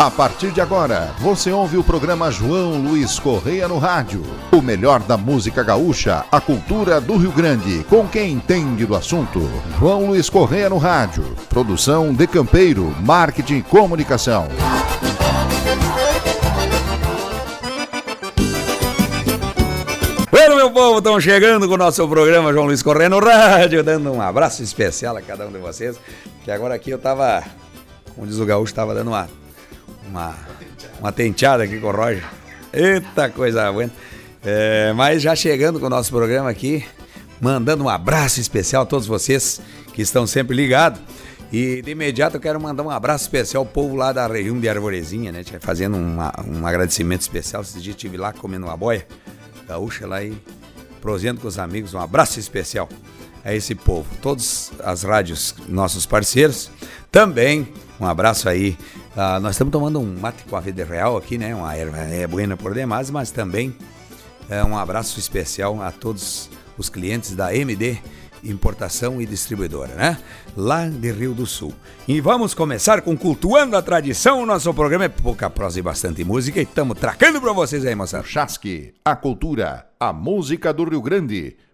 A partir de agora, você ouve o programa João Luiz Correia no rádio. O melhor da música gaúcha, a cultura do Rio Grande, com quem entende do assunto. João Luiz Correia no rádio. Produção de Campeiro, marketing e comunicação. Bueno, meu povo, estão chegando com o nosso programa João Luiz Correia no rádio, dando um abraço especial a cada um de vocês. Que agora aqui eu tava, como diz o gaúcho, tava dando uma uma, uma tenteada aqui com o Roger. Eita coisa boa. É, mas já chegando com o nosso programa aqui, mandando um abraço especial a todos vocês que estão sempre ligados. E de imediato eu quero mandar um abraço especial ao povo lá da região de Arvorezinha, né? Fazendo uma, um agradecimento especial. Esses dias estive lá comendo uma boia gaúcha lá e prosendo com os amigos. Um abraço especial a esse povo. Todas as rádios, nossos parceiros. Também um abraço aí Uh, nós estamos tomando um mate com a vida real aqui, né? Uma erva é buena por demais, mas também é, um abraço especial a todos os clientes da MD Importação e Distribuidora, né? Lá de Rio do Sul. E vamos começar com Cultuando a Tradição. O nosso programa é pouca prosa e bastante música e estamos tracando para vocês aí, moçada. Chasque, a cultura, a música do Rio Grande.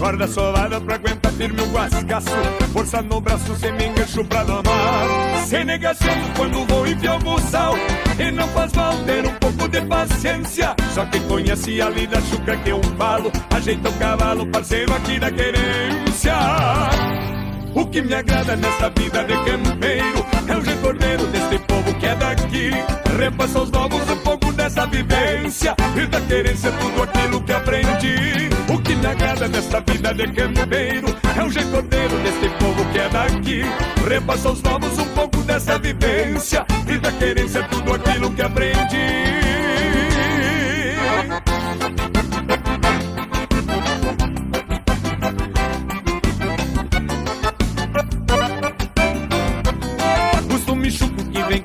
Corda solada pra aguentar firme o guascaço Força no braço, sem me engancho pra domar. Sem negação quando vou enfiar o buçal E não faz mal ter um pouco de paciência. Só quem conhece a lida chuca que eu falo Ajeita o cavalo, parceiro aqui da querência. O que me agrada nessa vida de campeiro o recordeiro desse povo que é daqui. Repassa aos novos um pouco dessa vivência e da querência tudo aquilo que aprendi. O que me agrada nessa vida de campeiro é o recordeiro desse povo que é daqui. Repassa aos novos um pouco dessa vivência e da querência tudo aquilo que aprendi.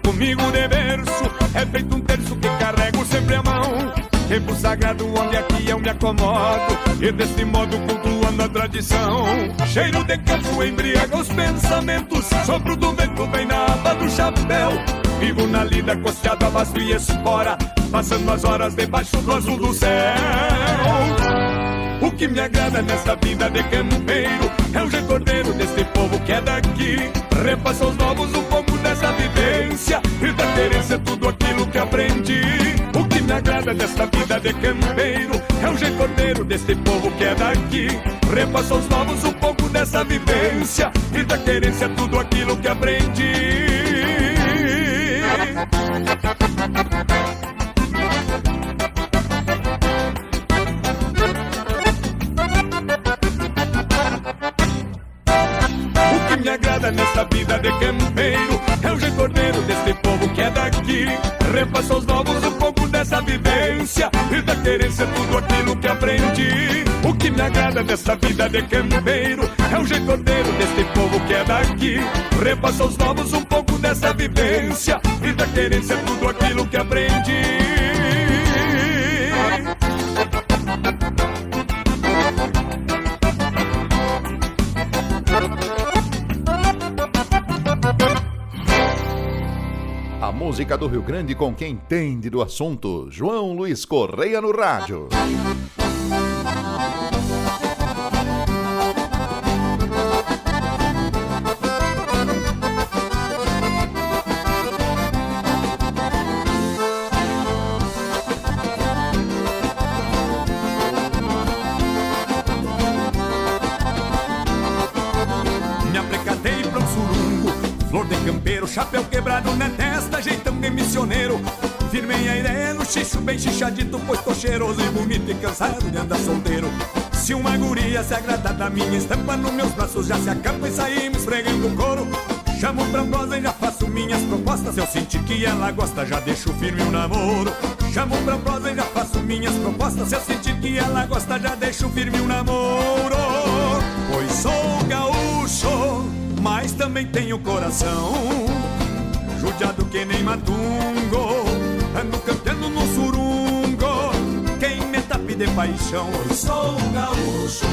Comigo de berço É feito um terço que carrego sempre a mão. Tempo sagrado onde aqui eu me acomodo. E desse modo cultuando a tradição. Cheiro de campo embriaga os pensamentos. Sopro do vento vem na aba do chapéu. Vivo na lida costeado a vasto e espora. Passando as horas debaixo do azul do céu o que me agrada nessa vida de campeiro é o recordeiro desse povo que é daqui. Repassa aos novos um pouco dessa vivência e da querência tudo aquilo que aprendi. O que me agrada nessa vida de campeiro é o recordeiro desse povo que é daqui. Repassa aos novos um pouco dessa vivência e da querência tudo aquilo que aprendi. Me agrada nessa vida de campeiro. É o recordeiro desse povo que é daqui. Repassa aos novos um pouco dessa vivência. E da querência tudo aquilo que aprendi. O que me agrada nessa vida de campeiro É o recordeiro desse povo que é daqui. Repassa aos novos um pouco dessa vivência. E da querência tudo aquilo que aprendi música do Rio Grande com quem entende do assunto. João Luiz Correia no rádio. Chapéu quebrado na de missioneiro. Firmei a ideia no xixo bem chichadito, pois tô cheiroso e bonito e cansado de andar solteiro. Se uma guria se agrada da minha estampa nos meus braços, já se acampa e saímos esfregando o couro. Chamo pra prosa e já faço minhas propostas. Eu sentir que ela gosta, já deixo firme o namoro. Chamo pra prosa e já faço minhas propostas. Se eu sentir que ela gosta, já deixo firme o namoro. Pois sou gaúcho, mas também tenho coração. Judiado que nem matungo, ando cantando no surungo. Quem me tape de paixão. Pois sou gaúcho,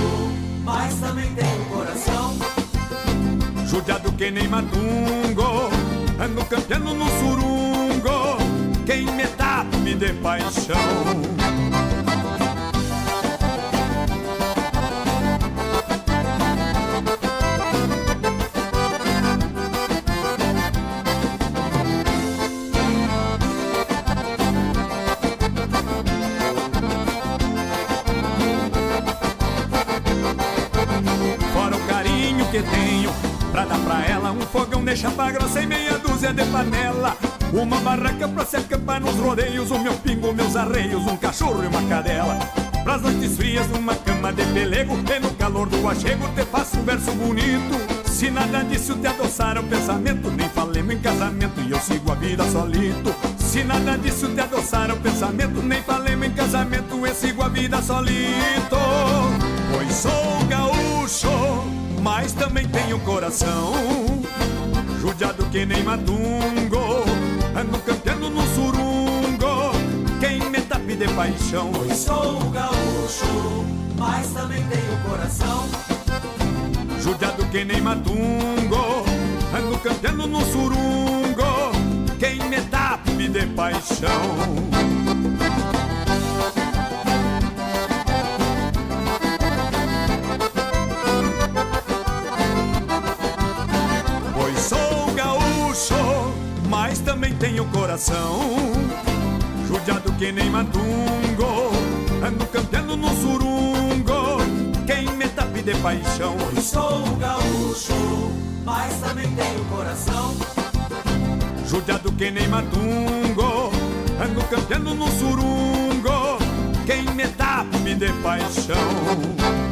mas também tenho coração judiado que nem matungo, ando campeando no surungo, quem me tape de paixão. Pra se acampar nos rodeios O meu pingo, meus arreios, um cachorro e uma cadela. Pras noites frias numa cama de pelego E no calor do achego te faço um verso bonito. Se nada disso te adoçar o pensamento Nem falemos em casamento e eu sigo a vida solito. Se nada disso te adoçar o pensamento Nem falemos em casamento e sigo a vida solito. Pois sou gaúcho mas também tenho coração Judiado que nem matungo Ando cantando no surungo Quem me tape de paixão? Pois sou gaúcho, mas também tenho coração. Judiado que nem matungo Ando cantando no surungo Quem me tape de paixão também tenho coração Judiado que nem matungo Ando cantando no surungo Quem me tape de paixão. Pois sou gaúcho Mas também tenho coração. Judiado que nem matungo Ando cantando no surungo Quem me tape de paixão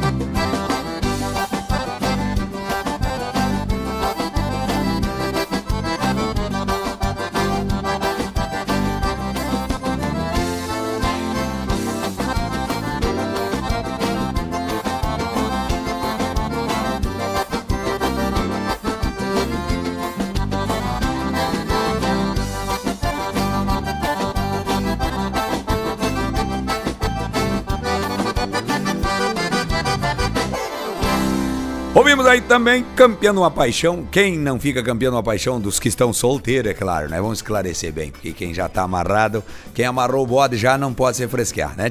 Ouvimos aí também Campeão uma Paixão. Quem não fica campeão uma paixão dos que estão solteiros, é claro, né? Vamos esclarecer bem, porque quem já tá amarrado, quem amarrou o bode já não pode se fresquear, né?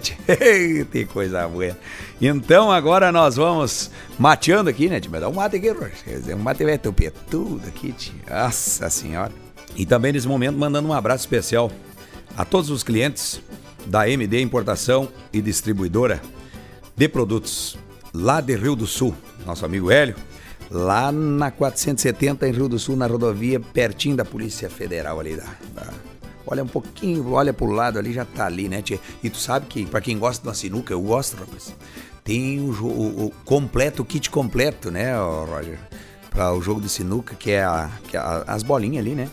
Tem coisa boa. Então agora nós vamos mateando aqui, né? Dá um mate aqui, Um mate vai tupê tudo aqui, tia. Nossa senhora. E também nesse momento mandando um abraço especial a todos os clientes da MD Importação e Distribuidora de Produtos lá de Rio do Sul, nosso amigo Hélio, lá na 470 em Rio do Sul, na rodovia, pertinho da Polícia Federal ali. Da, da... Olha um pouquinho, olha pro lado ali, já tá ali, né, tia? E tu sabe que, para quem gosta de uma sinuca, eu gosto, rapaz, tem o, o, o completo, o kit completo, né, Roger? Para o jogo de sinuca, que é, a, que é a, as bolinhas ali, né?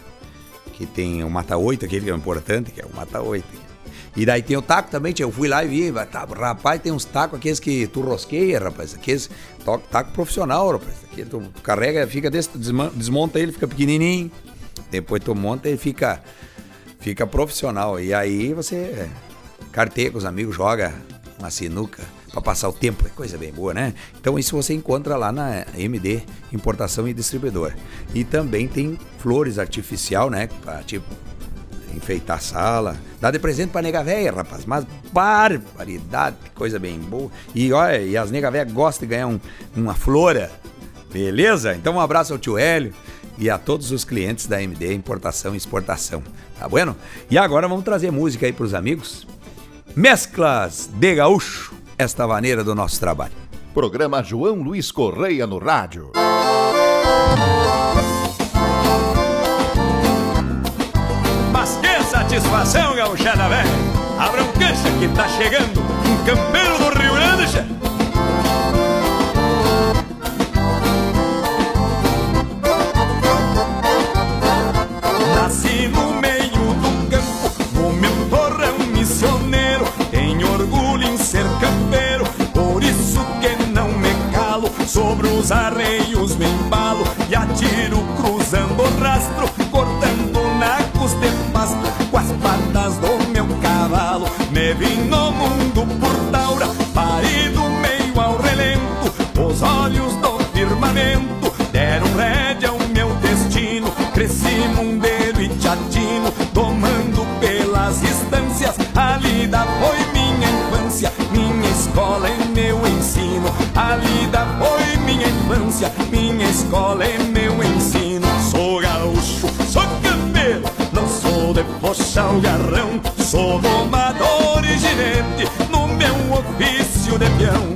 Que tem o mata-oito, aquele que é importante, que é o mata-oito. E daí tem o taco também, eu fui lá e vi, tá, rapaz, tem uns tacos aqueles que tu rosqueia, rapaz, aqueles taco profissional, rapaz. Aqui tu carrega, fica desse, desmonta ele, fica pequenininho. Depois tu monta e fica fica profissional. E aí você carteia com os amigos, joga uma sinuca para passar o tempo, é coisa bem boa, né? Então isso você encontra lá na MD Importação e Distribuidor. E também tem flores artificial, né? Pra, tipo enfeitar a sala. Dá de presente pra nega véia, rapaz. Mas barbaridade, coisa bem boa. E olha, e as nega véia gostam de ganhar um, uma flora. Beleza? Então um abraço ao tio Hélio e a todos os clientes da MD Importação e Exportação. Tá bueno? E agora vamos trazer música aí pros amigos. Mesclas de Gaúcho, esta maneira do nosso trabalho. Programa João Luiz Correia no rádio. Satisfação, gauchada velha Abra um cancha que tá chegando Um campeiro do Rio Grande. Nasci no meio do campo No meu torrão missioneiro. Tenho orgulho em ser campeiro Por isso que não me calo. Sobre os arreios me embalo E atiro cruzando o rastro. Vim no mundo por taura, parido meio ao relento, os olhos do firmamento deram rédea ao meu destino, cresci mundeiro e tchatino, tomando pelas distâncias, a lida foi minha infância, minha escola e meu ensino, a lida foi minha infância, minha escola e meu ensino, sou gaúcho, sou campeiro, não sou de puxar o garrão, sou domador de peão.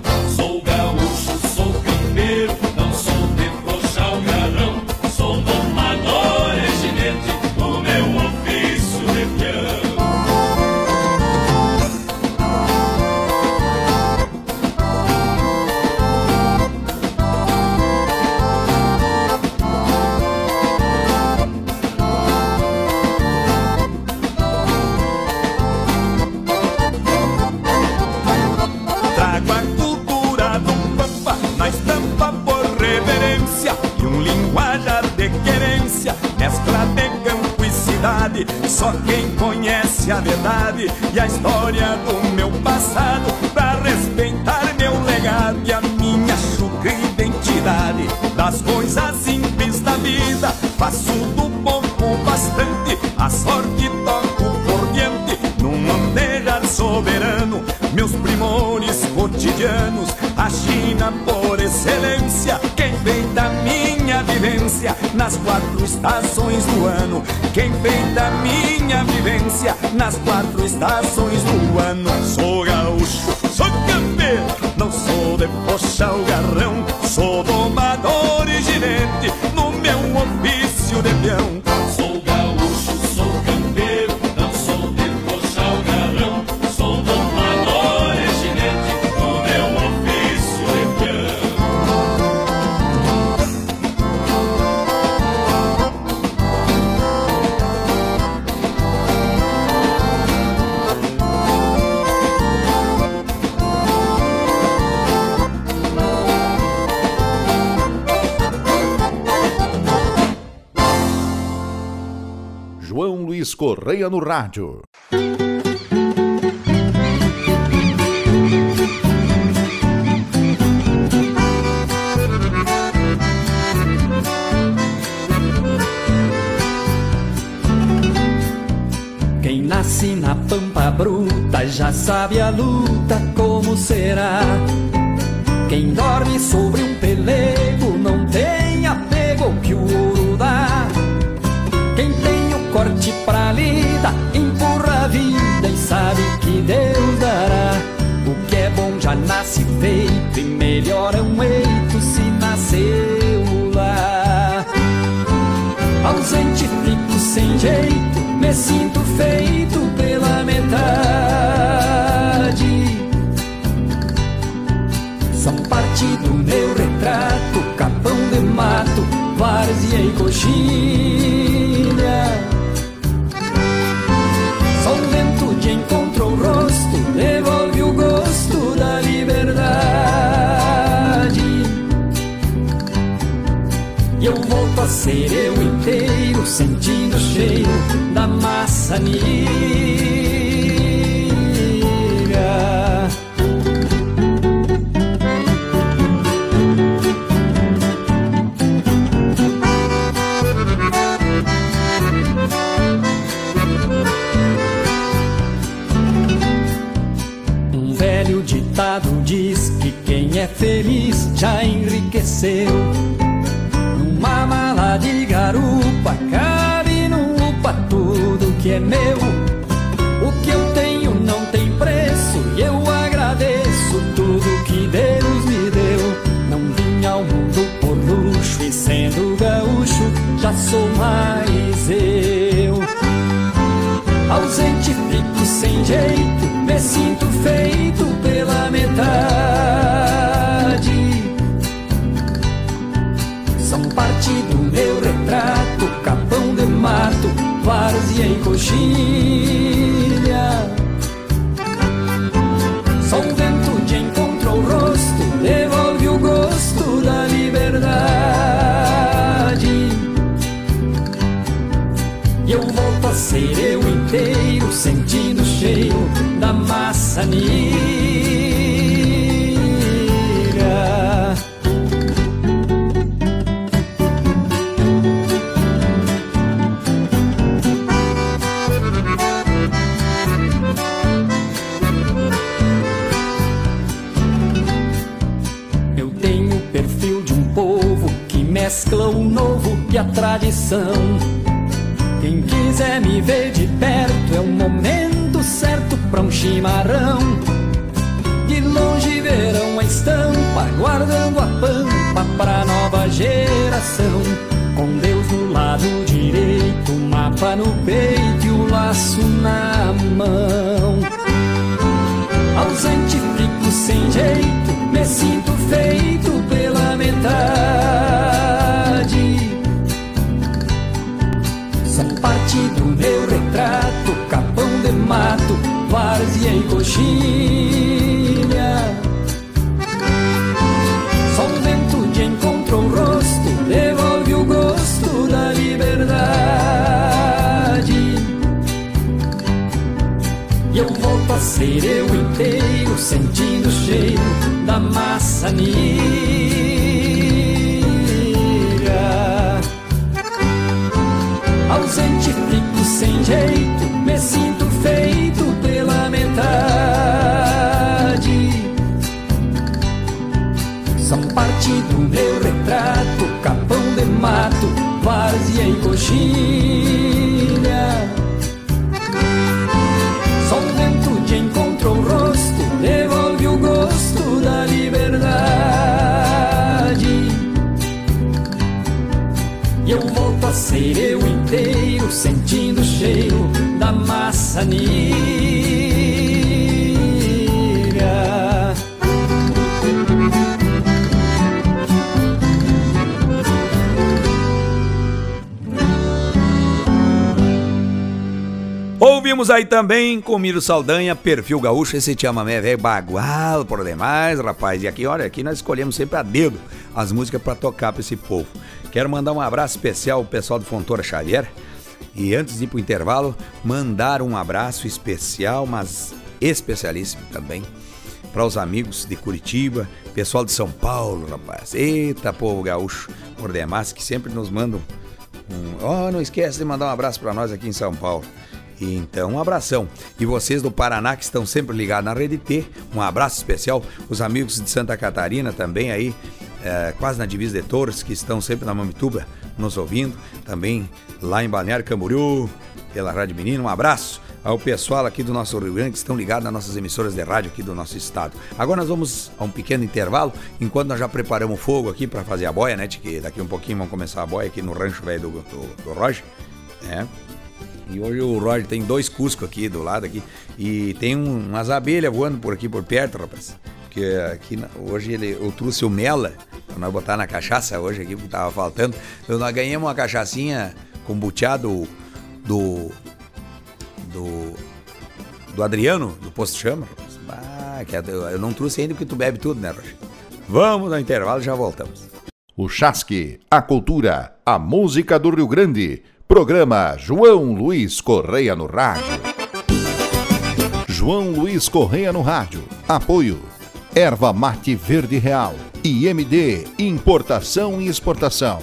E a história do meu passado pra respeitar meu legado e a minha chucra identidade das coisas simples da vida. Faço do pouco bastante, a sorte toco por diante num mandejar soberano, meus primores cotidianos, a China por excelência, quem vem da minha vivência nas quatro estações do ano, quem vem da minha vivência nas quatro estações do Correia no rádio. Quem nasce na pampa bruta já sabe a luta como será. Quem dorme sobre um pelego não tem apego que o lida empurra a vida e sabe que Deus dará. O que é bom já nasce feito e melhor é um eito se nasceu lá. Ausente fico sem jeito, me sinto feito pela metade. São parte do meu retrato, capão de mato, várzea e coxilha. Ser eu inteiro, sentindo o cheiro da maçanilha. Um velho ditado diz que quem é feliz já enriqueceu. De garupa cabe no upa tudo que é meu. O que eu tenho não tem preço e eu agradeço tudo que Deus me deu. Não vim ao mundo por luxo e sendo gaúcho já sou mais eu. Ausente fico sem jeito, me sinto feito pela metade. São parte do meu retrato, capão de mato, várzea e coxilha. Só o vento de encontro o rosto, devolve o gosto da liberdade. E eu volto a ser eu inteiro, sentindo o cheiro da maçanilha. Mescla o novo e a tradição. Quem quiser me ver de perto é o momento certo para um chimarrão. De longe verão a estampa, guardando a pampa pra nova geração. Com Deus no lado direito, o mapa no peito e o laço na mão. Ausente fico sem jeito, me sinto feito pela metade. Retrato, capão de mato, várzea e coxilha. Só o vento de encontro o rosto, devolve o gosto da liberdade. E eu volto a ser eu inteiro, sentindo o cheiro da maçanilha. Jeito, me sinto feito pela metade. São parte do meu retrato, capão de mato, várzea e coxilha. Aí também com Miro Saldanha, perfil gaúcho, esse te velho bagual por demais, rapaz. E aqui, olha, aqui nós escolhemos sempre a dedo as músicas para tocar para esse povo. Quero mandar um abraço especial ao pessoal do Fontoura Xavier. E antes de ir para o intervalo, mandar um abraço especial, mas especialíssimo também, para os amigos de Curitiba, pessoal de São Paulo, rapaz. Eita, povo gaúcho, por demais, que sempre nos mandam um. Oh, não esquece de mandar um abraço para nós aqui em São Paulo. Então, um abração. E vocês do Paraná que estão sempre ligados na Rede T, um abraço especial. Os amigos de Santa Catarina também aí, é, quase na divisa de Torres, que estão sempre na Mamituba nos ouvindo. Também lá em Balneário Camboriú, pela Rádio Menino. Um abraço ao pessoal aqui do nosso Rio Grande que estão ligados nas nossas emissoras de rádio aqui do nosso estado. Agora nós vamos a um pequeno intervalo, enquanto nós já preparamos fogo aqui para fazer a boia, né? Que daqui um pouquinho vamos começar a boia aqui no rancho velho do, do, do Roger, né? E hoje o Roger tem dois cuscos aqui do lado aqui e tem um, umas abelhas voando por aqui por perto, rapaz. Que aqui hoje ele, eu trouxe o mela pra nós botar na cachaça hoje aqui, porque tava faltando. Então nós ganhamos uma cachaçinha com buteado do. do. do Adriano, do Posto Chama. Ah, que é eu não trouxe ainda porque tu bebe tudo, né, Roger? Vamos no intervalo já voltamos. O Chasque, a cultura, a música do Rio Grande. Programa João Luiz Correia no Rádio. João Luiz Correia no Rádio. Apoio. Erva Mate Verde Real. IMD Importação e Exportação.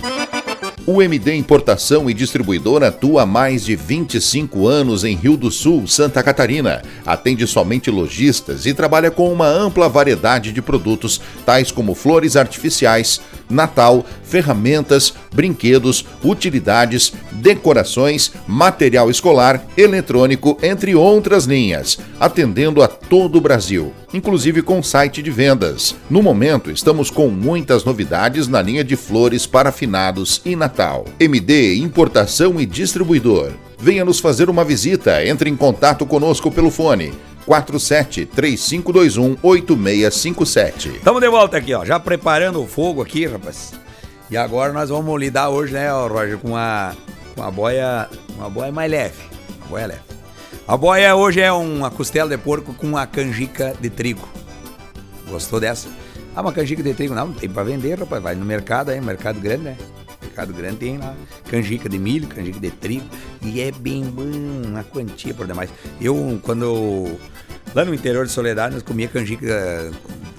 O MD Importação e Distribuidora atua há mais de 25 anos em Rio do Sul, Santa Catarina. Atende somente lojistas e trabalha com uma ampla variedade de produtos, tais como flores artificiais, Natal, ferramentas, brinquedos, utilidades, decorações, material escolar, eletrônico, entre outras linhas, atendendo a todo o Brasil, inclusive com site de vendas. No momento, estamos com muitas novidades na linha de flores para finados e Natal. MD Importação e Distribuidor. Venha nos fazer uma visita. Entre em contato conosco pelo fone 47 3521 8657. Estamos de volta aqui, ó, já preparando o fogo aqui, rapaz. E agora nós vamos lidar hoje, né, Roger, com a com a boia, uma boia mais leve, uma boia leve. A boia hoje é uma costela de porco com uma canjica de trigo. Gostou dessa? Ah, uma canjica de trigo não, tem para vender, rapaz, vai no mercado aí, mercado grande, né? Mercado grande tem lá canjica de milho, canjica de trigo. E é bem bom, uma quantia por demais. Eu, quando. lá no interior de Soledade, nós comia canjica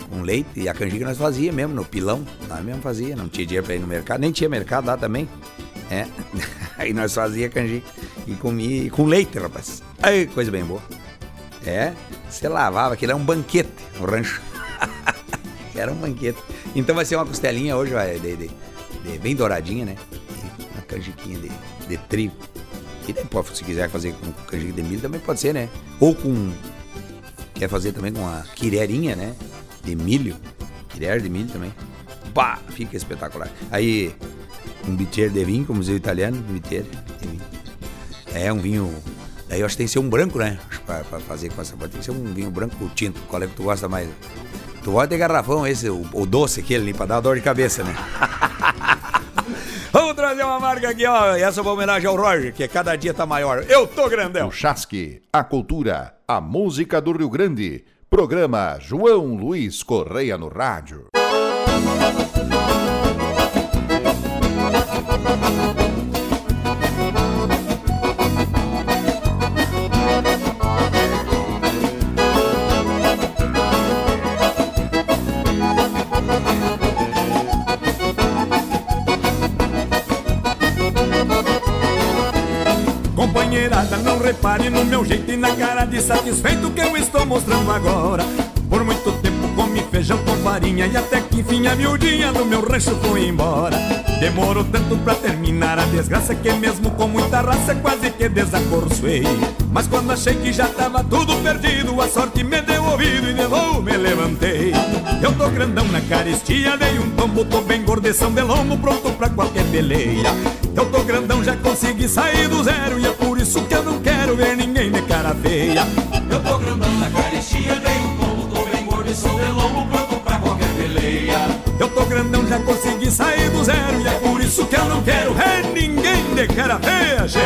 com leite. E a canjica nós fazia mesmo, no pilão. Nós mesmo fazia, não tinha dinheiro pra ir no mercado. Nem tinha mercado lá também. É. Aí nós fazia canjica e comia com leite, rapaz. Aí, coisa bem boa. É, você lavava, aquilo era um banquete, o rancho. era um banquete. Então vai ser uma costelinha hoje, vai, de- de- bem douradinha, né? E uma canjiquinha de, de trigo. E pode, se quiser fazer com canjica de milho, também pode ser, né? Ou com. Quer fazer também com uma quirerinha, né? De milho. Quirer de milho também. Bah, fica espetacular. Aí, um bicchiere de vinho, como diz o italiano, um de vinho. É, um vinho. Daí eu acho que tem que ser um branco, né? Pra, pra fazer com essa tem que ser um vinho branco tinto. Qual é que tu gosta mais? Tu gosta de garrafão, esse, o, o doce aquele pra dar dor de cabeça, né? Trazer uma marca aqui, ó. Essa é uma homenagem ao Roger, que cada dia tá maior. Eu tô grandão. O Chasque, a cultura, a música do Rio Grande. Programa João Luiz Correia no rádio. Repare no meu jeito e na cara de satisfeito que eu estou mostrando agora. Por muito tempo comi feijão com farinha e até que enfim a miudinha do meu rancho foi embora. Demorou tanto pra terminar a desgraça que mesmo com muita raça quase que desacorçoei. Mas quando achei que já tava tudo perdido, a sorte me deu ouvido e de novo me levantei. Eu tô grandão na caristia, dei um tombo, tô bem gordeção de lombo, pronto pra qualquer peleia. Eu tô grandão, já consegui sair do zero E é por isso que eu não quero ver ninguém de cara feia Eu tô grandão na caristia, dei um tombo, tô bem gordo e sou de lombo, pronto pra qualquer peleia. Eu tô grandão, já consegui sair do zero E é por isso que eu não quero ver ninguém de cara feia, gente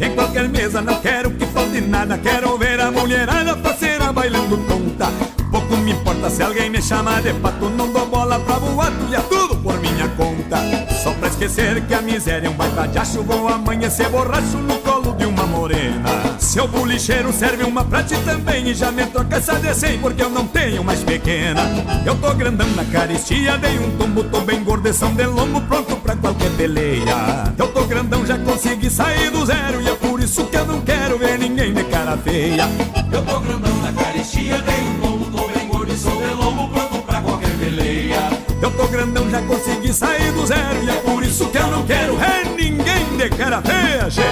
Em qualquer mesa não quero que falte nada Quero ver a mulherada parceira bailando tonta Se alguém me chama de pato Não dou bola pra boato e é tudo por minha conta. Só pra esquecer que a miséria é um baita de acho. Vou amanhecer borracho no colo de uma morena. Seu bolicheiro serve uma pra ti também E já me troca essa de 100 porque eu não tenho mais pequena. Eu tô grandão na caristia Dei um tombo, tô bem gordeção de lombo Pronto pra qualquer peleia. Eu tô grandão, já consegui sair do zero E é por isso que eu não quero ver ninguém de cara feia. Eu tô grandão na caristia, dei um grandão, já consegui sair do zero E é por isso que eu não quero ver ninguém de cara feia, gente.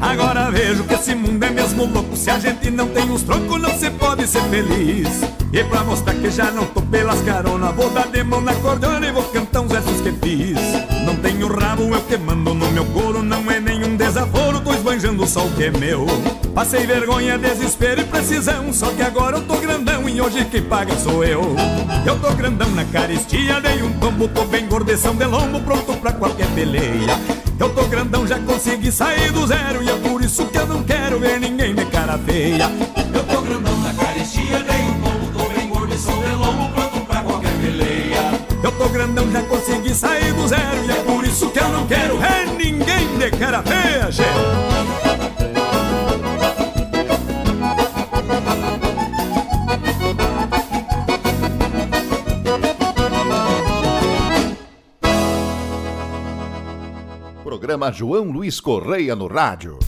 Agora vejo que esse mundo é mesmo louco Se a gente não tem uns trocos não se pode ser feliz. E pra mostrar que já não tô pelas caronas Vou dar de mão na cordiona e vou cantar uns versos que fiz. Não tenho rabo, eu que mando no meu couro Não é nenhum desaforo, tô esbanjando só o que é meu. Passei vergonha, desespero e precisão Só que agora eu tô grandão e hoje quem paga sou eu. Eu tô grandão na caristia, dei um tombo Tô bem gordeção de lombo, pronto pra qualquer peleia. Eu tô grandão, já consegui sair do zero E é por isso que eu não quero ver ninguém de cara feia. Eu tô grandão na caristia, dei um tô grandão, já consegui sair do zero E é por isso que eu não quero ver ninguém de cara feia, Programa João Luiz Correia no rádio.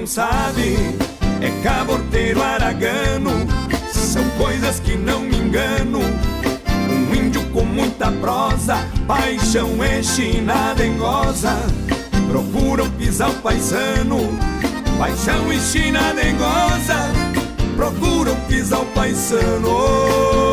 Não sabe É caborteiro aragano São coisas que não me engano um índio com muita prosa, paixão e china dengosa. Procuram pisar o paisano, paixão e china dengosa. Procuram pisar o paisano.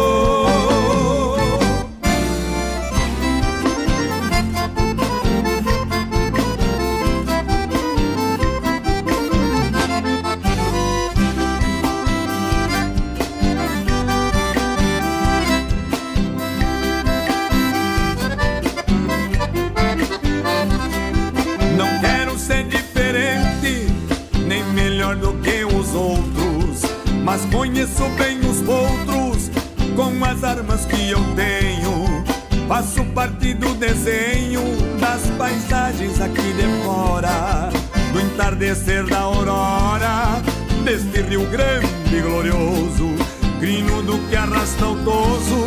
Que arrasta o toso.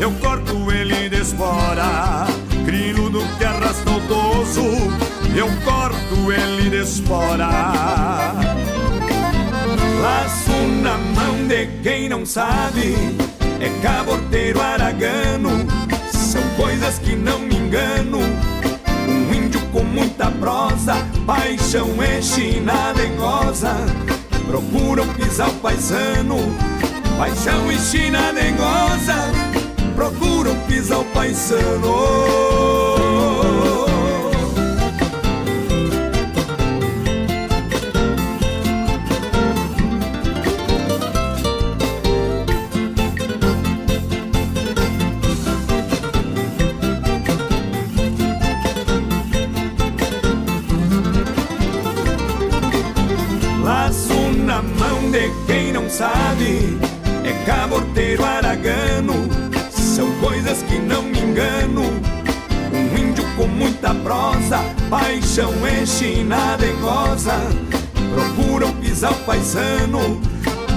Eu corto ele de espora, crino do que arrasta o toso, eu corto ele de espora. Laço na mão de quem não sabe É caborteiro aragano São coisas que não me engano Um índio com muita prosa Paixão e china dengosa Procuram pisar o paisano Paixão e china dengosa Procuram pisar o paisano paisano,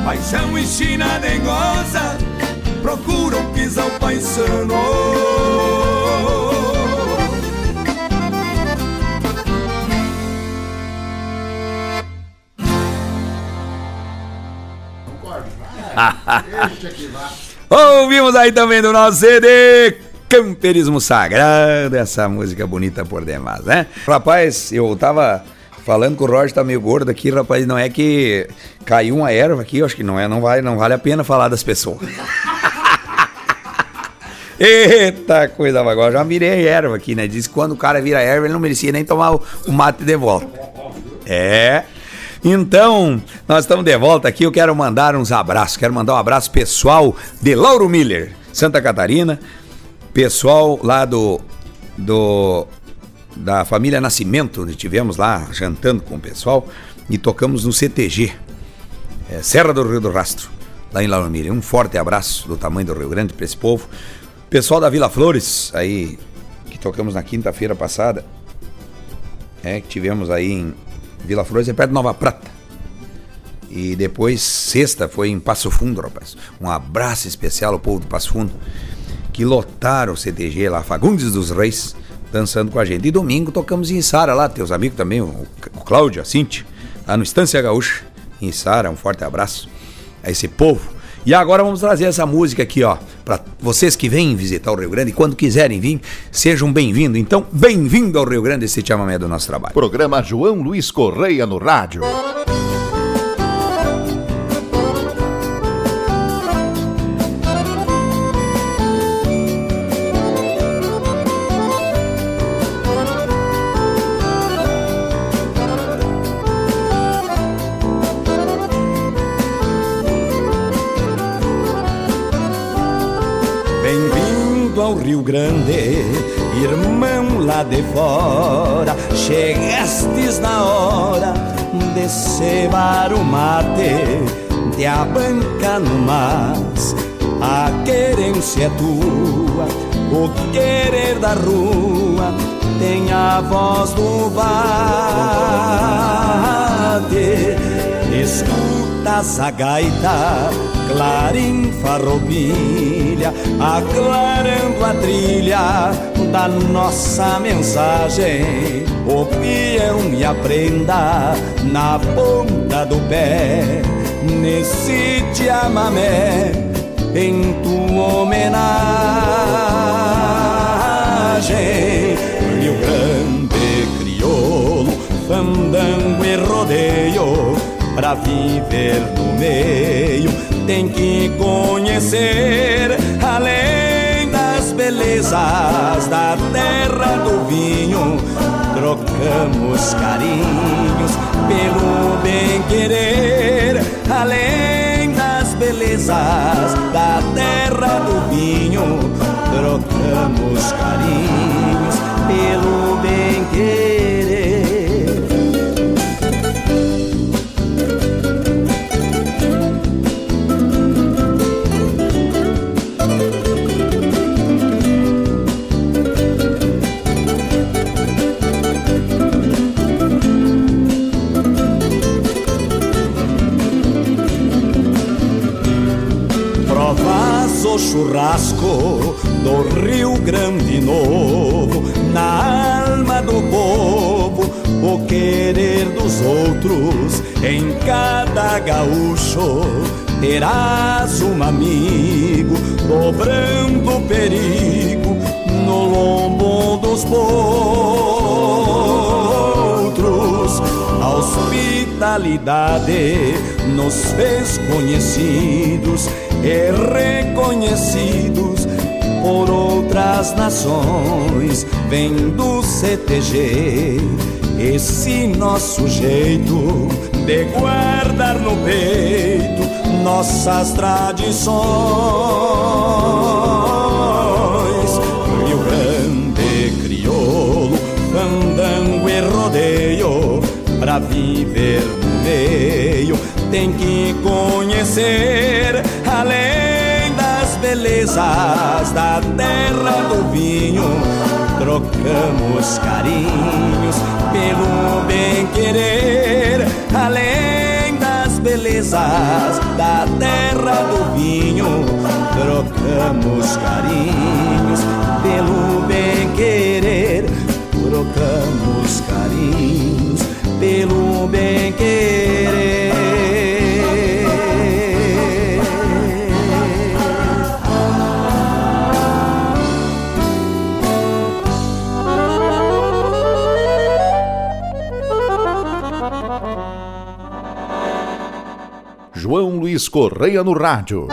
paixão e china dengosa. Procuram pisar o paisano. Ouvimos aí também do nosso CD Camperismo Sagrado, essa música bonita por demais, né? Rapaz, eu tava falando que o Roger tá meio gordo aqui, rapaz, não é que caiu uma erva aqui, eu acho que não é, não vale, não vale a pena falar das pessoas. Eita coisa, agora já virei erva aqui, né? Diz que quando o cara vira erva, ele não merecia nem tomar o, o mate de volta. É. Então, nós estamos de volta aqui. Eu quero mandar uns abraços. Quero mandar um abraço pessoal de Lauro Miller, Santa Catarina. Pessoal lá do, do da família Nascimento, onde tivemos lá jantando com o pessoal e tocamos no CTG, é, Serra do Rio do Rastro, lá em Miller. Um forte abraço do tamanho do Rio Grande para esse povo. Pessoal da Vila Flores, aí que tocamos na quinta-feira passada, é, que tivemos aí em Vila Flores é perto de Nova Prata. E depois, sexta, foi em Passo Fundo, rapaz. Um abraço especial ao povo do Passo Fundo, que lotaram o CTG lá, Fagundes dos Reis, dançando com a gente. E domingo tocamos em Sara lá, teus amigos também, o, Cláudio, a Cintia, lá no Estância Gaúcha, em Sara. Um forte abraço a esse povo. E agora vamos trazer essa música aqui, ó, para vocês que vêm visitar o Rio Grande, quando quiserem vir, sejam bem-vindos. Então, bem-vindo ao Rio Grande, esse chamamento do nosso trabalho. Programa João Luiz Correia no rádio. Rio Grande, irmão lá de fora, chegastes na hora de cebar o mate, de abanca no mas. A querência é tua, o querer da rua, tem a voz do bate. Escutas a gaita, clarim farroupilha, aclarando a trilha da nossa mensagem. O peão e a prenda na ponta do pé, nesse te amamé, em tua homenagem. Rio Grande crioulo, fandango e rodeio, pra viver no meio tem que conhecer além das belezas da terra do vinho. Trocamos carinhos pelo bem querer, além das belezas da terra do vinho. Trocamos carinhos pelo bem Provas o churrasco do Rio Grande Novo, na alma do povo, o querer dos outros, em cada gaúcho terás um amigo, dobrando perigo no lombo dos potros. A hospitalidade nos fez conhecidos e reconhecidos por outras nações. Vem do CTG esse nosso jeito de guardar no peito nossas tradições. Rio Grande crioulo, fandango e rodeio, pra viver no meio tem que conhecer além das belezas da terra do vinho. Trocamos carinhos pelo bem querer, além das belezas da terra do vinho. Trocamos carinhos pelo bem João Luiz Correia no rádio.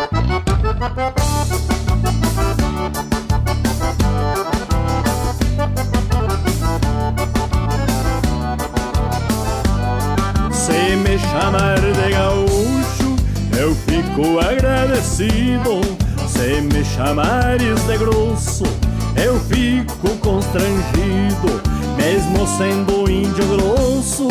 Se me chamar de gaúcho, eu fico agradecido. Se me chamares de grosso, eu fico constrangido. Mesmo sendo índio grosso,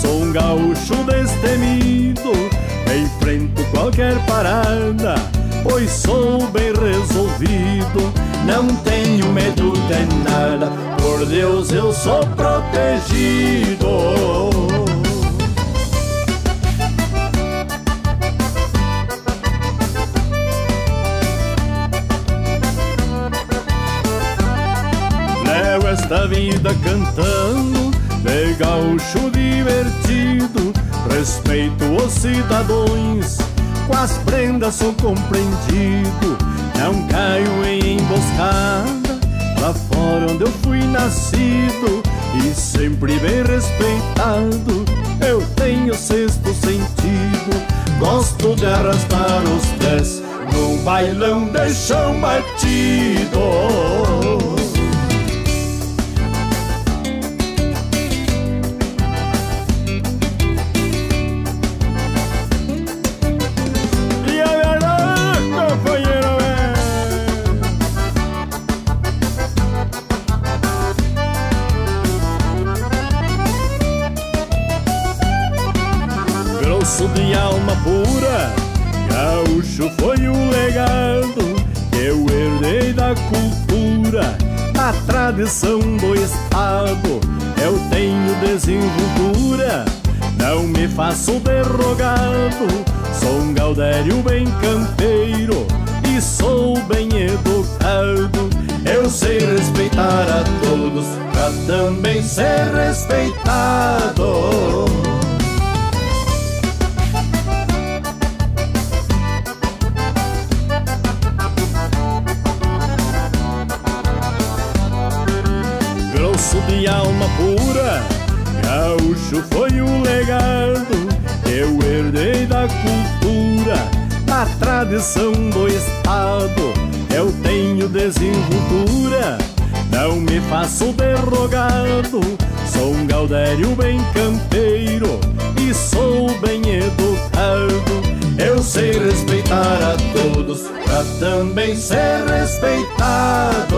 sou um gaúcho destemido. Enfrento qualquer parada, pois sou bem resolvido. Não tenho medo de nada, por Deus eu sou protegido. Esta vida cantando, de gaúcho divertido. Respeito os cidadãos, com as prendas sou compreendido. Não caio em emboscada, lá fora onde eu fui nascido. E sempre bem respeitado, eu tenho sexto sentido. Gosto de arrastar os pés num bailão de chão batido. Tradição do estado. Eu tenho desenvoltura, não me faço derrogado. Sou um gaudério bem campeiro e sou bem educado. Eu sei respeitar a todos, pra também ser respeitado. Gaúcho foi o legado que eu herdei da cultura, da tradição do estado. Eu tenho desenvoltura, não me faço derrogado. Sou um gaudério bem campeiro e sou bem educado. Eu sei respeitar a todos, pra também ser respeitado.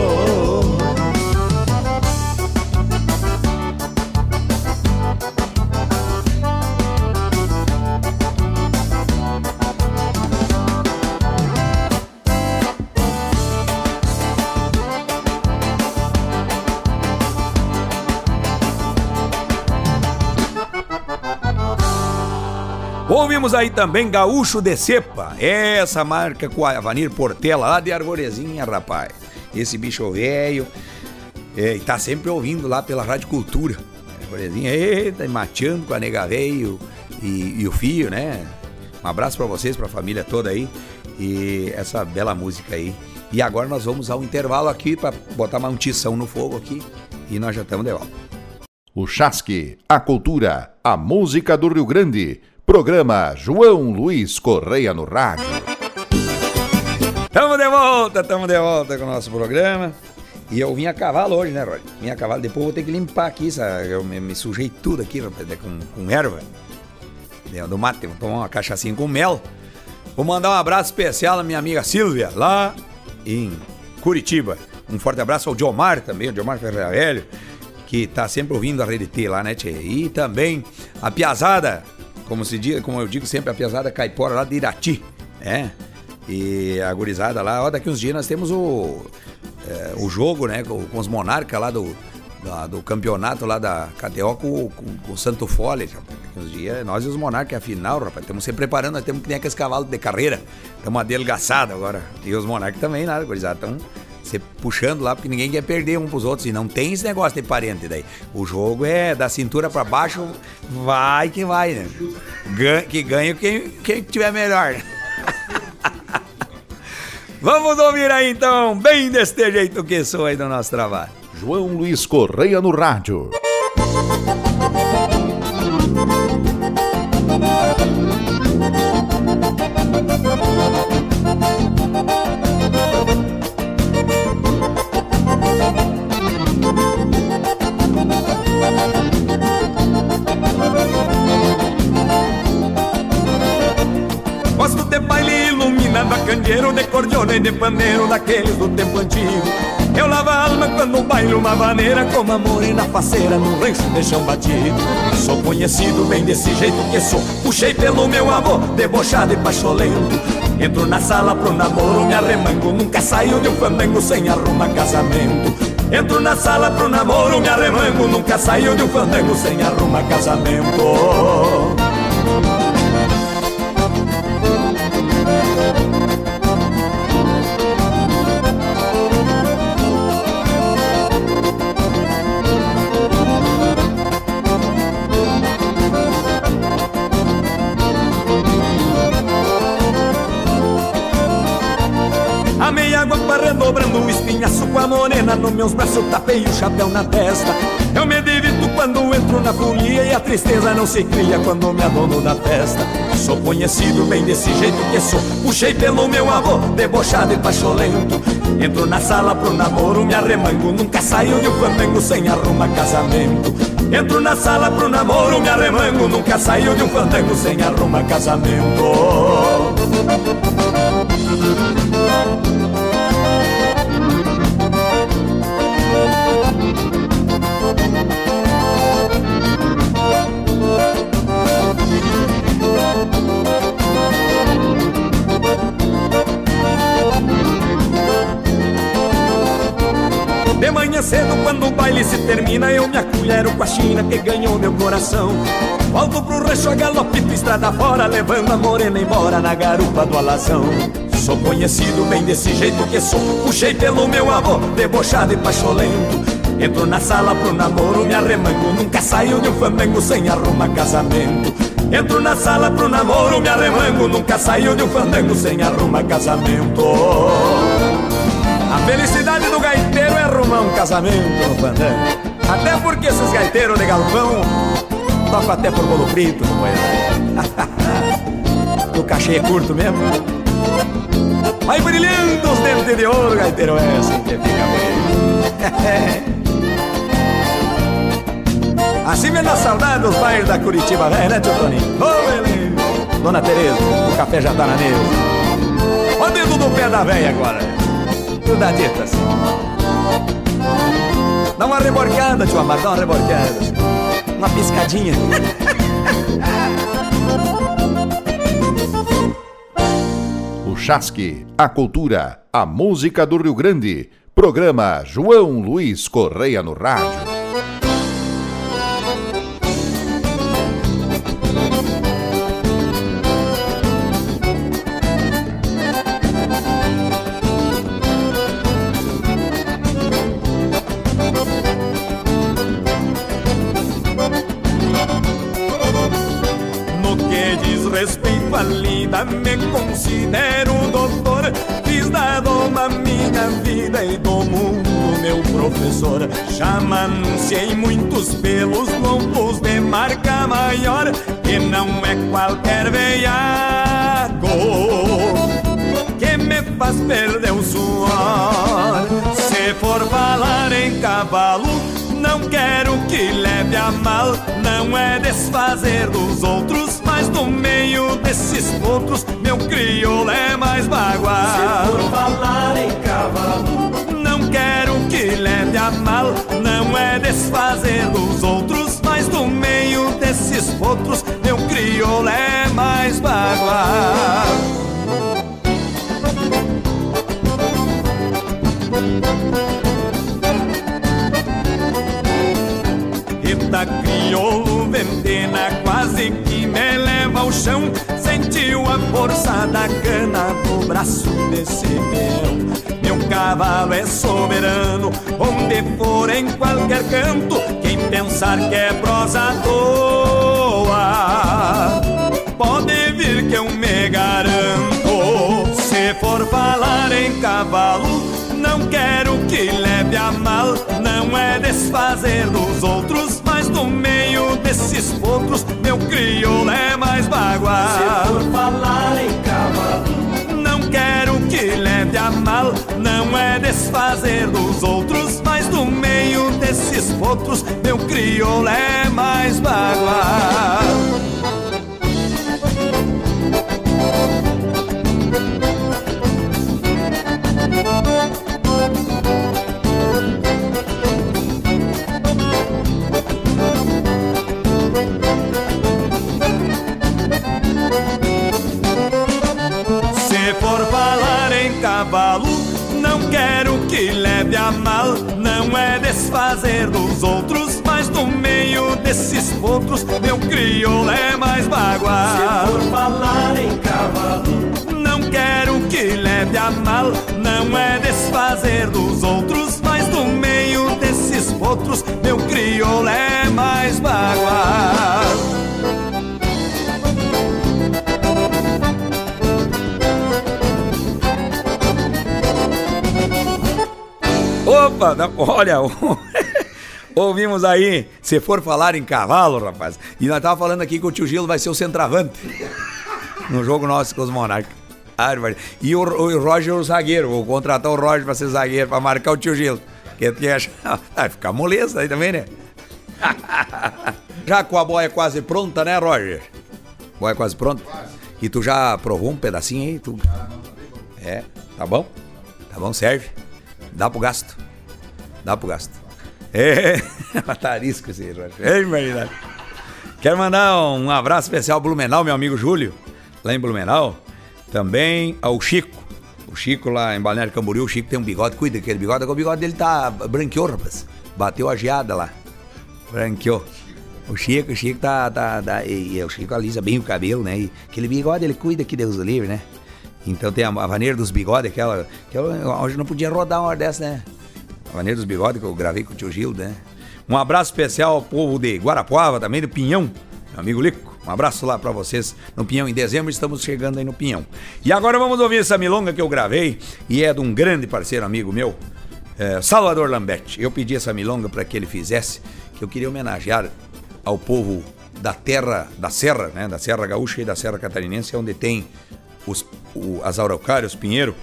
Ouvimos aí também Gaúcho de Cepa, essa marca com a Avanir Portela lá de Arvorezinha, rapaz. Esse bicho velho, é, e tá sempre ouvindo lá pela Rádio Cultura. Arvorezinha, eita, mateando com a nega velho e, e o fio, né? Um abraço para vocês, pra família toda aí. E essa bela música aí. E agora nós vamos ao intervalo aqui para botar uma tição no fogo aqui. E nós já estamos de volta. O Chasque, a cultura, a música do Rio Grande. Programa João Luiz Correia no Rádio. Tamo de volta, tamo de volta com o nosso programa. E eu vim a cavalo hoje, né, Rod? Vim a cavalo, depois vou ter que limpar aqui, sabe? Eu me, me sujei tudo aqui rapaz, com, com erva. Do mate, vou tomar uma cachaçinha com mel. Vou mandar um abraço especial à minha amiga Silvia, lá em Curitiba. Um forte abraço ao Diomar também, o Diomar Ferreira Velho, que tá sempre ouvindo a Rede T lá, né, tchê? E também a Piazada, como se diz, como eu digo sempre, a Piazada Caipora lá de Irati, né? E a gurizada lá, ó, daqui uns dias nós temos o, é, o jogo, né, com, com os monarcas lá do, da- do campeonato lá da KTO com, com, com o Santo Fole. uns dias, nós e os monarcas, a final, rapaz, estamos se preparando, nós temos que nem aqueles cavalos de carreira. Estamos adelgaçados agora. E os monarcas também, nada, gurizada, estão se puxando lá, porque ninguém quer perder um pros outros. E não tem esse negócio de parente daí. O jogo é da cintura pra baixo, vai que vai, né? Gan- que ganha quem, quem tiver melhor. Vamos ouvir aí então, bem deste jeito que sou aí do nosso trabalho. João Luiz Correia no Rádio. E de pandeiro Daqueles do tempo antigo. Eu lavo a alma quando bailo uma maneira Como a morena faceira no rancho de chão batido. Sou conhecido bem desse jeito que sou. Puxei pelo meu avô, debochado e pacholento Entro na sala pro namoro, me arremango. Nunca saio de um fandango sem arrumar casamento. Entro na sala pro namoro, me arremango. Nunca saio de um fandango sem arrumar casamento Nos meus braços tapei o chapéu na testa. Eu me divirto quando entro na folia E a tristeza não se cria quando me adono da festa. Sou conhecido bem desse jeito que sou. Puxei pelo meu avô, debochado e pacholento. Entro na sala pro namoro, me arremango. Nunca saio de um fandango sem arrumar casamento. Entro na sala pro namoro, me arremango. Nunca saio de um fandango sem arrumar casamento De manhã cedo, quando o baile se termina, eu me acolhero com a China que ganhou meu coração. Volto pro rancho a galope, estrada fora, levando a morena embora na garupa do alazão. Sou conhecido bem desse jeito que sou, puxei pelo meu avô, debochado e pacholento. Entro na sala pro namoro, me arremango, nunca saio de um fandango sem arrumar casamento. Entro na sala pro namoro, me arremango, nunca saio de um fandango sem arrumar casamento. A felicidade do arrumar um casamento no fandango. Até porque esses gaiteiros de galpão tocam até por bolo frito, não vai O cachê é curto mesmo. Vai brilhando os dentes de ouro, gaiteiro, é assim que fica bem. Assim vem na saudade dos bairros da Curitiba velho, né, tio Toninho? Ô, Dona Tereza, o café já tá na mesa. Ó o dedo do pé da velha agora. Tu dá ditas. Dá uma reborcada, tio Amar, dá uma reborcada. Uma piscadinha. o Chasque, a cultura, a música do Rio Grande. Programa João Luiz Correia no Rádio. Mal, não é desfazer dos outros, mas no meio desses outros, meu crioulo é mais bagual. Se for falar em cavalo, não quero que leve a mal, não é desfazer dos outros, mas no meio desses outros, meu crioulo é mais bagual. Força da cana no braço desse peão Meu cavalo é soberano, onde for em qualquer canto Quem pensar que é prosa à toa Pode vir que eu me garanto Se for falar em cavalo não quero que leve a mal, não é desfazer dos outros, mas no meio desses outros, meu crioulo é mais bagual. Se for falar em cavalo, não quero que leve a mal, não é desfazer dos outros, mas no meio desses outros, meu crioulo é mais bagual. A mal, não é desfazer dos outros, mas no meio desses outros, meu crioulo é mais bagual. Se for falar em cavalo, não quero que leve a mal, não é desfazer dos outros, mas no meio desses outros, meu crioulo é mais bagual. Opa, olha, ouvimos aí, se for falar em cavalo, rapaz. E nós tava falando aqui que o tio Gilo vai ser o centroavante no jogo nosso com os Monarcas. E o, o Roger o zagueiro, vou contratar o Roger pra ser zagueiro, pra marcar o tio Gilo. Que tu acha? Vai ficar moleza aí também, né? já com a boia quase pronta, né, Roger? Boia quase pronta? E tu já provou um pedacinho aí? Tu... É, tá bom? Tá bom, serve. Dá pro gasto. Dá pro gasto. É, matarisco esse Roger. É. Quero mandar um abraço especial ao Blumenau, meu amigo Júlio, lá em Blumenau. Também ao Chico, o O Chico lá em Balneário Camboriú, o Chico tem um bigode, cuida daquele bigode, o bigode dele tá branqueou, rapaz. Bateu a geada lá. Branqueou. O Chico, o Chico tá. tá, tá e, e o Chico alisa bem o cabelo, né? E aquele bigode ele cuida que Deus o livre, né? Então tem a, a vaneira dos bigodes, aquela. Que eu, hoje não podia rodar uma hora dessa, né? A vaneira dos bigodes que eu gravei com o tio Gildo, né? Um abraço especial ao povo de Guarapuava, também do Pinhão, meu amigo Lico. Um abraço lá pra vocês no Pinhão. Em dezembro estamos chegando aí no Pinhão. E agora vamos ouvir essa milonga que eu gravei e é de um grande parceiro amigo meu, é, Salvador Lambert. Eu pedi essa milonga para que ele fizesse, que eu queria homenagear ao povo da terra, da serra, né, da Serra Gaúcha e da Serra Catarinense, onde tem os, o, as araucárias, pinheiro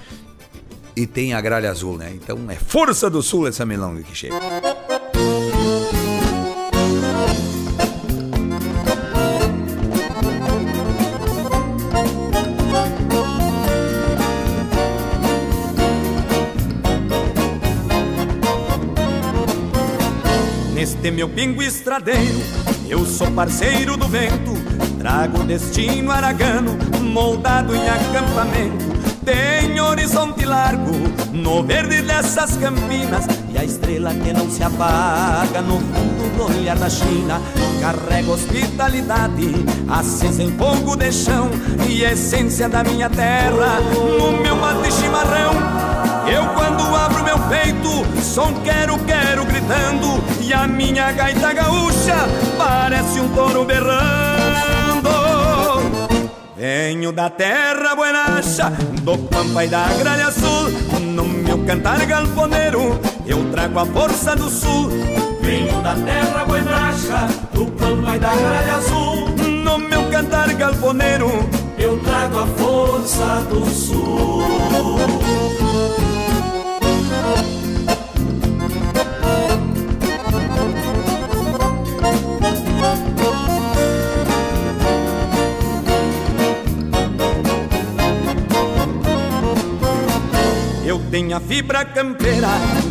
e tem a gralha azul, né? Então é força do sul essa milonga que chega. Neste meu pingo estradeiro, eu sou parceiro do vento. Trago destino aragano, moldado em acampamento. Tem horizonte largo no verde dessas campinas E a estrela que não se apaga no fundo do olhar da China Carrega hospitalidade, acesa em fogo de chão E essência da minha terra. No meu mate chimarrão Eu quando abro meu peito, som quero, quero gritando E a minha gaita gaúcha parece um touro berrando Venho da terra buenacha, do pampa e da gralha azul. No meu cantar galponeiro, eu trago a força do sul. Venho da terra buenacha, do pampa e da gralha azul. No meu cantar galponeiro, eu trago a força do sul Tenho a fibra campeira.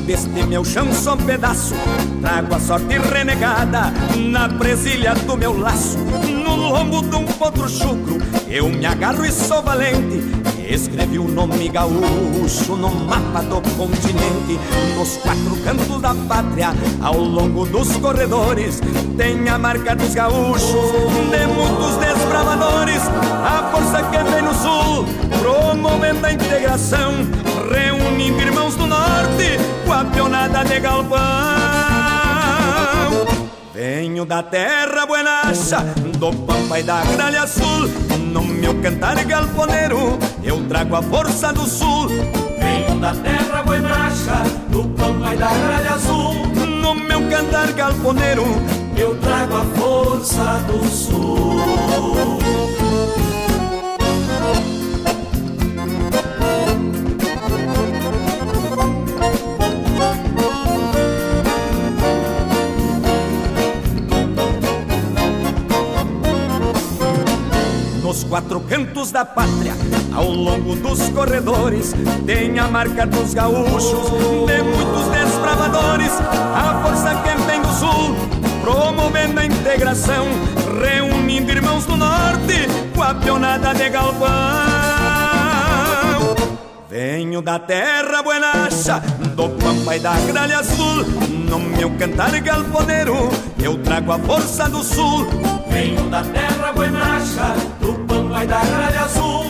Deste meu chão só pedaço Trago a sorte renegada na presilha do meu laço. No lombo de um potro chucro eu me agarro e sou valente. Escrevi o nome gaúcho no mapa do continente. Nos quatro cantos da pátria, ao longo dos corredores Tem a marca dos gaúchos, de muitos desbravadores A força que vem no sul, promovendo a integração Reunindo irmãos do norte, com a pionada de galpão. Venho da terra buenacha, do pampa e da gralha azul No meu cantar galponeiro, eu trago a força do sul. Venho da terra buenacha, do pampa e da gralha azul No meu cantar galponeiro, eu trago a força do sul quatro cantos da pátria, ao longo dos corredores, tem a marca dos gaúchos, de muitos desbravadores, a força que vem do sul, promovendo a integração, reunindo irmãos do norte, com a pionada de galpão. Venho da terra buenacha, do pampa e da gralha azul, no meu cantar galponeiro, eu trago a força do sul. Venho da terra buenacha, do pampa e da gralha azul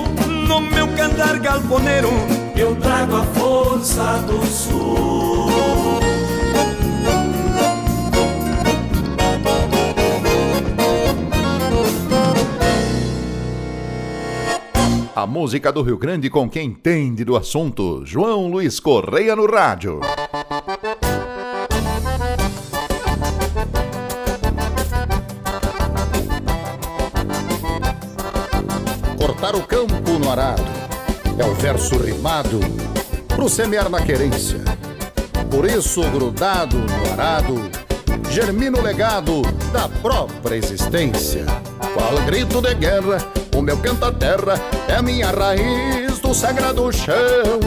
No meu cantar galponeiro, eu trago a força do sul A música do Rio Grande com quem entende do assunto. João Luiz Correia no rádio. É o verso rimado pro semear na querência. Por isso, grudado no arado, germina o legado da própria existência. Qual grito de guerra, o meu canta-terra é a minha raiz do sagrado chão.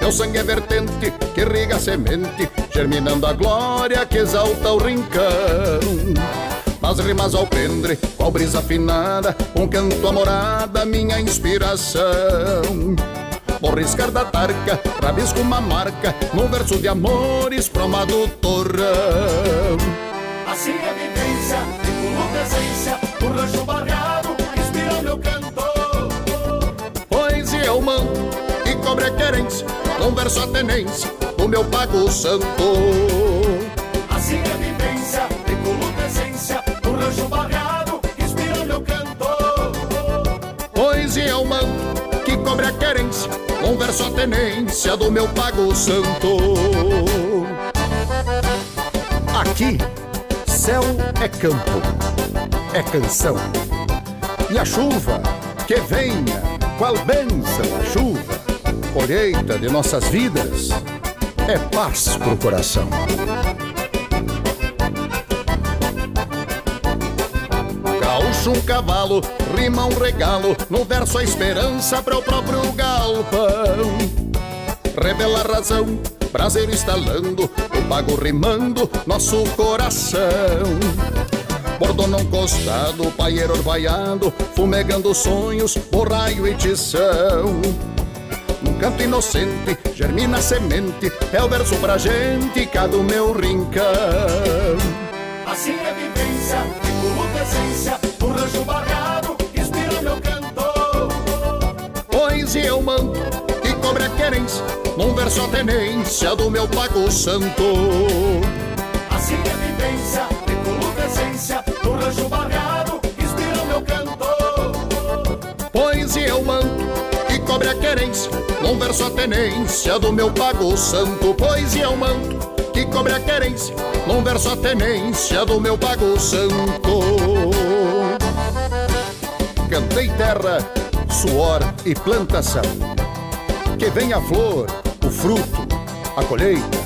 Meu sangue é vertente que irriga a semente, germinando a glória que exalta o rincão. Nas rimas ao prendre, qual brisa afinada, um canto amorada, minha inspiração. Por riscar da tarca, rabisco uma marca Num verso de amores pro amado torrão. Assim é a vivência, tripulo presença O rancho barreado inspira meu canto Pois eu mando e cobre a querência Num verso a tenência do meu pago santo. Assim é querência Num verso a tenência do meu pago santo Aqui Céu é campo, é canção. E a chuva, que venha, qual bênção a chuva, colheita de nossas vidas, é paz pro coração. Um cavalo, rima um regalo, no verso a esperança para o próprio galpão. Revela a razão, prazer instalando, o pago rimando nosso coração. Bordono um costado, paieiro orvaiado, fumegando sonhos, borraio e tição. Num canto inocente, germina a semente, é o verso pra gente, cada o meu rincão. Assim é vivência, tripulo presença O rancho barreado inspira meu canto Pois eu mando que cobre a querência, num verso a tenência do meu pago santo. Assim é a vivência, tripulo presença O rancho barreado inspira meu canto Pois eu mando que cobre a querência, num verso a tenência do meu pago santo. Pois eu mando que cobre a querência, num verso a tenência do meu pago santo. Cantei terra, suor e plantação. Que vem a flor, o fruto, a colheita.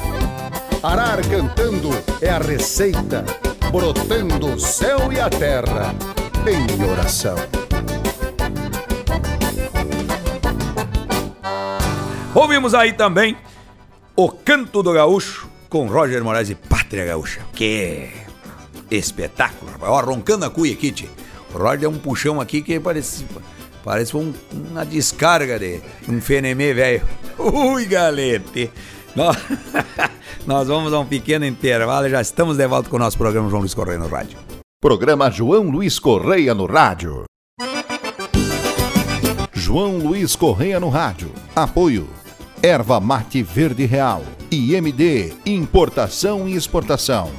Arar cantando é a receita, brotando o céu e a terra em oração. Ouvimos aí também o Canto do Gaúcho com Roger Moraes e Pátria Gaúcha. Que espetáculo, rapaz. Ó, roncando a cuia tio. O Roger deu um puxão aqui que parece, parece um- uma descarga de um fenemê velho. Ui, galete. Nós, nós vamos a um pequeno intervalo e já estamos de volta com o nosso programa João Luiz Correia no Rádio. Programa João Luiz Correia no rádio. João Luiz Correia no rádio. Apoio. Erva Mate Verde Real. IMD Importação e Exportação.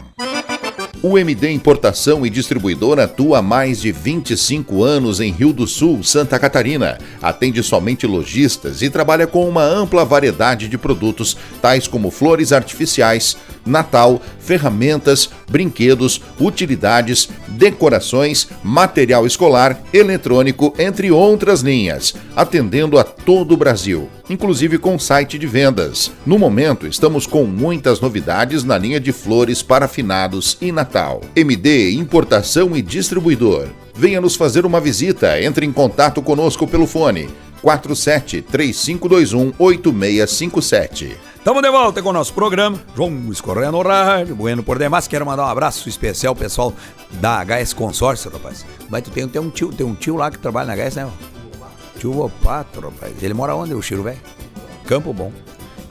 O MD Importação e Distribuidora atua há mais de 25 anos em Rio do Sul, Santa Catarina. Atende somente lojistas e trabalha com uma ampla variedade de produtos, tais como flores artificiais, Natal, ferramentas, brinquedos, utilidades, decorações, material escolar, eletrônico, entre outras linhas, atendendo a todo o Brasil, inclusive com site de vendas. No momento, estamos com muitas novidades na linha de flores para finados e Natal. MD Importação e Distribuidor. Venha nos fazer uma visita. Entre em contato conosco pelo fone 47 3521 8657. Estamos de volta com o nosso programa. João Correia no rádio, bueno por demais. Quero mandar um abraço especial ao pessoal da HS Consórcio, rapaz. Mas tu tem, tem, um tio, tem um tio lá que trabalha na HS, né? Tio Vopato, rapaz. Ele mora onde, o Chiro, velho? Campo Bom.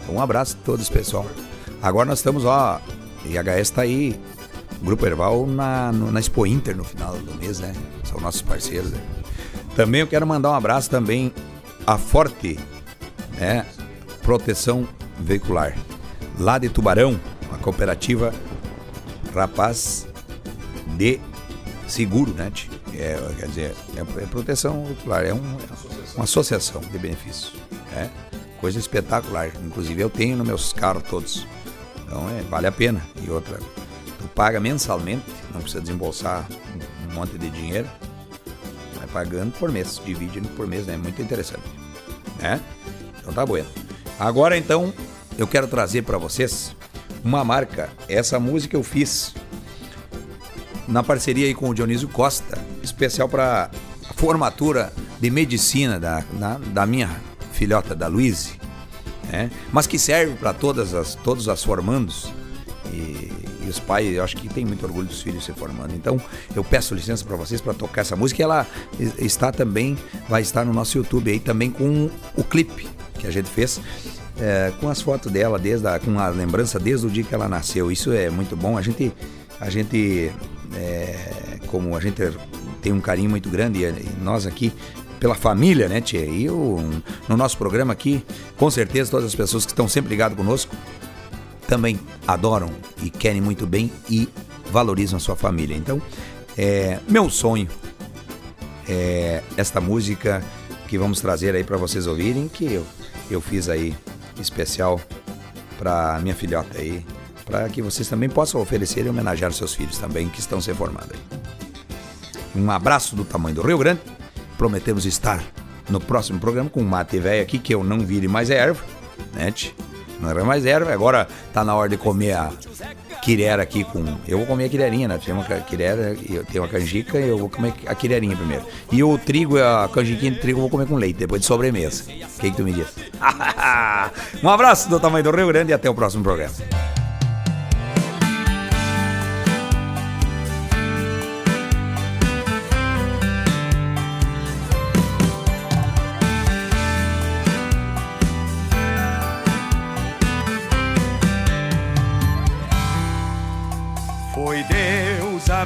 Um abraço a todos, pessoal. Agora nós estamos, ó, HS tá aí, Grupo Erval, na, no- na Expo Inter no final do mês, né? São nossos parceiros, né? Também eu quero mandar um abraço também a Forte, né? Proteção Veicular. Lá de Tubarão, a cooperativa Rapaz de Seguro, né? É, quer dizer, é, é proteção veicular, é, um- é uma associação de benefícios. né? Coisa espetacular. Inclusive eu tenho nos meus carros todos. Então é, vale a pena. E outra, tu paga mensalmente, não precisa desembolsar um, monte de dinheiro. Vai pagando por mês, divide por mês, né? Muito interessante. Né? Então tá bueno. Agora então, eu quero trazer para vocês uma marca. Essa música eu fiz na parceria aí com o Dionísio Costa, especial para formatura de medicina da, da, da minha filhota, da Luíse, né? mas que serve para todas as, todos as formandos. E, os pais, eu acho que tem muito orgulho dos filhos se formando. Então, eu peço licença para vocês para tocar essa música. E ela es- está também, vai estar no nosso YouTube aí também com o clipe. que a gente fez, é, com as fotos dela, desde a, com a lembrança desde o dia que ela nasceu. Isso é muito bom. A gente, a gente é, como a gente tem um carinho muito grande, e nós aqui pela família, né, Tia? E eu, no nosso programa aqui, com certeza todas as pessoas que estão sempre ligadas conosco também adoram e querem muito bem e valorizam a sua família. Então, é, meu sonho é esta música que vamos trazer aí para vocês ouvirem, que eu, eu fiz aí especial para minha filhota aí, para que vocês também possam oferecer e homenagear seus filhos também que estão se formando aí. Um abraço do tamanho do Rio Grande. Prometemos estar no próximo programa com um mate velho aqui que eu não vire mais erva, né? tch? Não era mais erva, agora tá na hora de comer a quirera aqui com. Eu vou comer a quirerinha, né? Tem uma quirera, eu tenho uma canjica e eu vou comer a quirerinha primeiro. E o trigo, a canjiquinha de trigo eu vou comer com leite, depois de sobremesa. O que, que tu me diz? um abraço do tamanho do Rio Grande e até o próximo programa.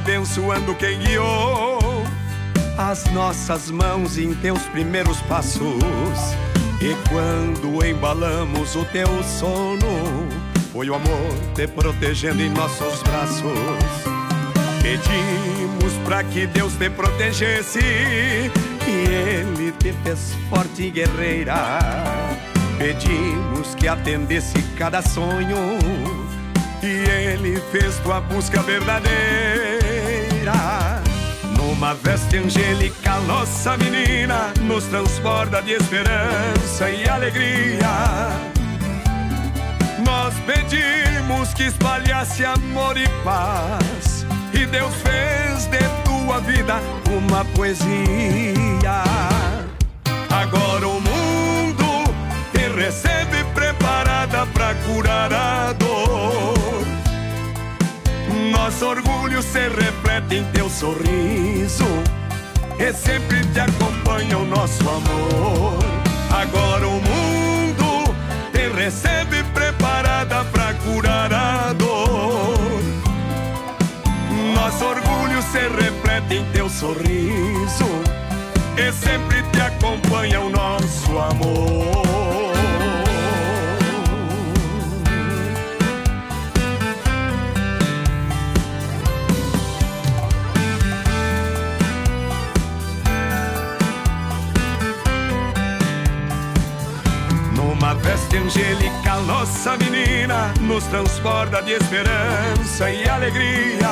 Abençoando quem guiou as nossas mãos em teus primeiros passos. E quando embalamos o teu sono, foi o amor te protegendo em nossos braços. Pedimos para que Deus te protegesse e Ele te fez forte e guerreira. Pedimos que atendesse cada sonho e Ele fez tua busca verdadeira. Numa veste angélica, nossa menina nos transborda de esperança e alegria. Nós pedimos que espalhasse amor e paz. E Deus fez de tua vida uma poesia. Agora o mundo te recebe preparada pra curar a dor. Nosso orgulho se reflete em teu sorriso. E sempre te acompanha o nosso amor. Agora o mundo te recebe preparada pra curar a dor. Nosso orgulho se reflete em teu sorriso. E sempre te acompanha o nosso amor. Veste angélica, nossa menina nos transborda de esperança e alegria.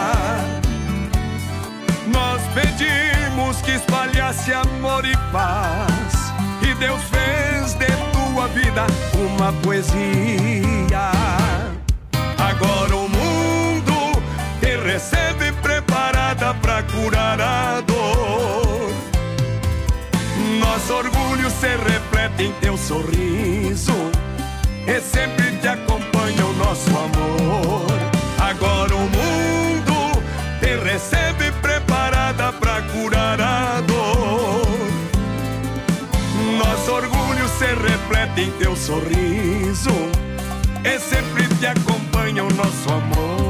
Nós pedimos que espalhasse amor e paz, e Deus fez de tua vida uma poesia. Agora o mundo te recebe preparada pra curar a dor. Nosso orgulho se reflete em teu sorriso E sempre te acompanha o nosso amor. Agora o mundo te recebe preparada pra curar a dor. Nosso orgulho se reflete em teu sorriso. E sempre te acompanha o nosso amor